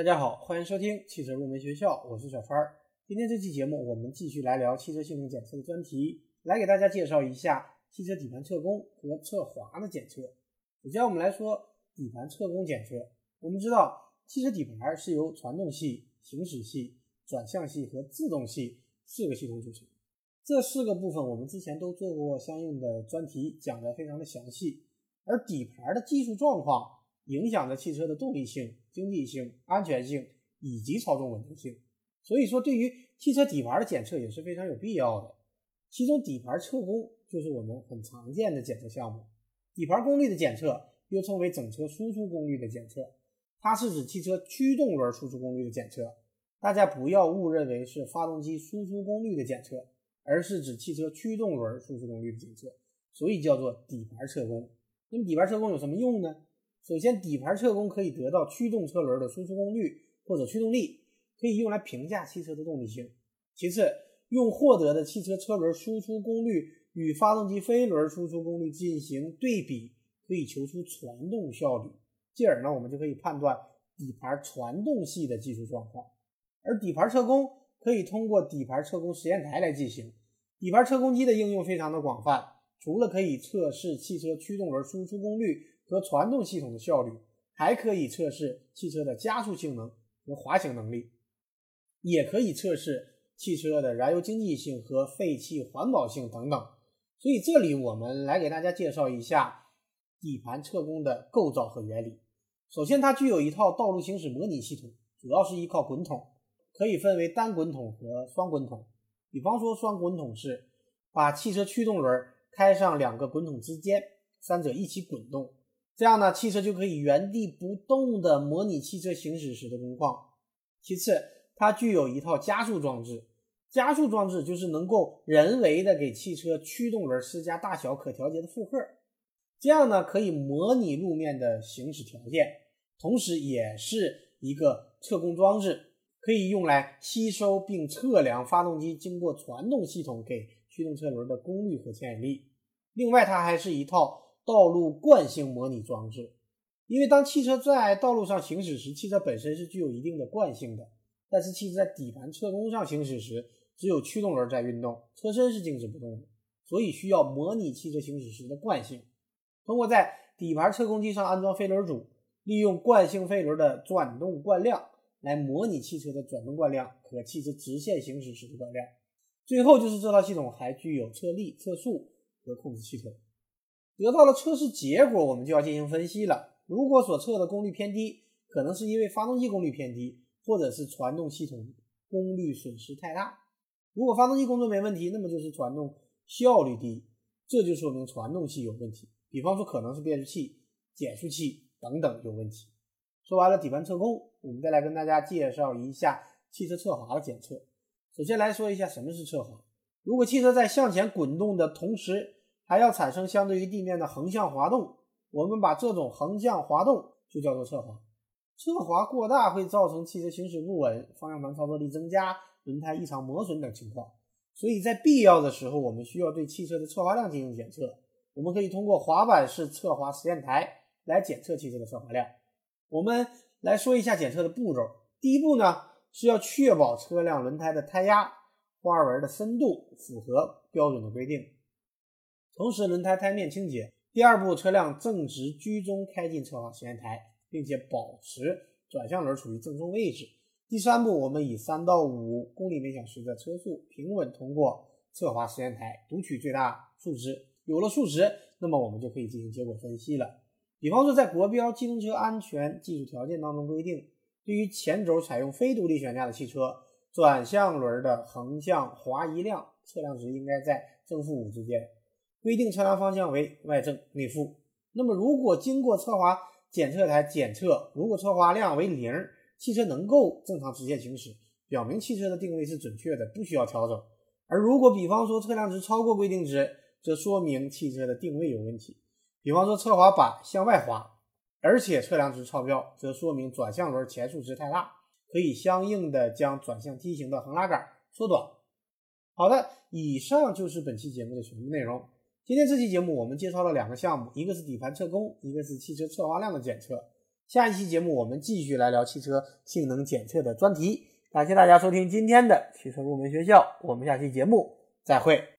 大家好，欢迎收听汽车入门学校，我是小川。今天这期节目，我们继续来聊汽车性能检测的专题，来给大家介绍一下汽车底盘侧弓和侧滑的检测。首先，我们来说底盘侧弓检测。我们知道，汽车底盘是由传动系、行驶系、转向系和自动系四个系统组成。这四个部分我们之前都做过相应的专题，讲的非常的详细。而底盘的技术状况影响着汽车的动力性、经济性、安全性以及操纵稳定性。所以说，对于汽车底盘的检测也是非常有必要的。其中，底盘测功就是我们很常见的检测项目。底盘功率的检测又称为整车输出功率的检测，它是指汽车驱动轮输出功率的检测。大家不要误认为是发动机输出功率的检测，而是指汽车驱动轮输出功率的检测，所以叫做底盘测功。那么底盘测功有什么用呢？首先，底盘测功可以得到驱动车轮的输出功率或者驱动力，可以用来评价汽车的动力性。其次，用获得的汽车车轮输出功率与发动机飞轮输出功率进行对比，可以求出传动效率，进而呢，我们就可以判断底盘传动系的技术状况。而底盘测功可以通过底盘测功实验台来进行。底盘测功机的应用非常的广泛。除了可以测试汽车驱动轮输出功率和传动系统的效率，还可以测试汽车的加速性能和滑行能力，也可以测试汽车的燃油经济性和废气环保性等等。所以这里我们来给大家介绍一下底盘侧弓的构造和原理。首先，它具有一套道路行驶模拟系统，主要是依靠滚筒，可以分为单滚筒和双滚筒。比方说，双滚筒是把汽车驱动轮。开上两个滚筒之间，三者一起滚动，这样呢，汽车就可以原地不动的模拟汽车行驶时的工况。其次，它具有一套加速装置，加速装置就是能够人为的给汽车驱动轮施加大小可调节的负荷，这样呢，可以模拟路面的行驶条件，同时也是一个测功装置，可以用来吸收并测量发动机经过传动系统给。驱动车轮的功率和牵引力。另外，它还是一套道路惯性模拟装置。因为当汽车在道路上行驶时，汽车本身是具有一定的惯性的。但是，汽车在底盘侧弓上行驶时，只有驱动轮在运动，车身是静止不动的。所以，需要模拟汽车行驶时的惯性。通过在底盘侧弓机上安装飞轮组，利用惯性飞轮的转动惯量来模拟汽车的转动惯量和汽车直线行驶时的惯量。最后就是这套系统还具有测力、测速和控制系统。得到了测试结果，我们就要进行分析了。如果所测的功率偏低，可能是因为发动机功率偏低，或者是传动系统功率损失太大。如果发动机工作没问题，那么就是传动效率低，这就说明传动系有问题。比方说，可能是变速器、减速器等等有问题。说完了底盘测功，我们再来跟大家介绍一下汽车侧滑的检测。首先来说一下什么是侧滑。如果汽车在向前滚动的同时，还要产生相对于地面的横向滑动，我们把这种横向滑动就叫做侧滑。侧滑过大会造成汽车行驶不稳、方向盘操作力增加、轮胎异常磨损等情况。所以在必要的时候，我们需要对汽车的侧滑量进行检测。我们可以通过滑板式侧滑实验台来检测汽车的侧滑量。我们来说一下检测的步骤。第一步呢？是要确保车辆轮胎的胎压、花纹的深度符合标准的规定，同时轮胎胎面清洁。第二步，车辆正直居中开进侧滑实验台，并且保持转向轮处于正中位置。第三步，我们以三到五公里每小时的车速平稳通过侧滑实验台，读取最大数值。有了数值，那么我们就可以进行结果分析了。比方说，在国标机动车安全技术条件当中规定。对于前轴采用非独立悬架的汽车，转向轮的横向滑移量测量值应该在正负五之间，规定测量方向为外正内负。那么，如果经过侧滑检测台检测，如果侧滑量为零，汽车能够正常直线行驶，表明汽车的定位是准确的，不需要调整。而如果比方说测量值超过规定值，则说明汽车的定位有问题。比方说侧滑板向外滑。而且测量值超标，则说明转向轮前束值太大，可以相应的将转向梯形的横拉杆缩短。好的，以上就是本期节目的全部内容。今天这期节目我们介绍了两个项目，一个是底盘测功，一个是汽车侧滑量的检测。下一期节目我们继续来聊汽车性能检测的专题。感谢大家收听今天的汽车入门学校，我们下期节目再会。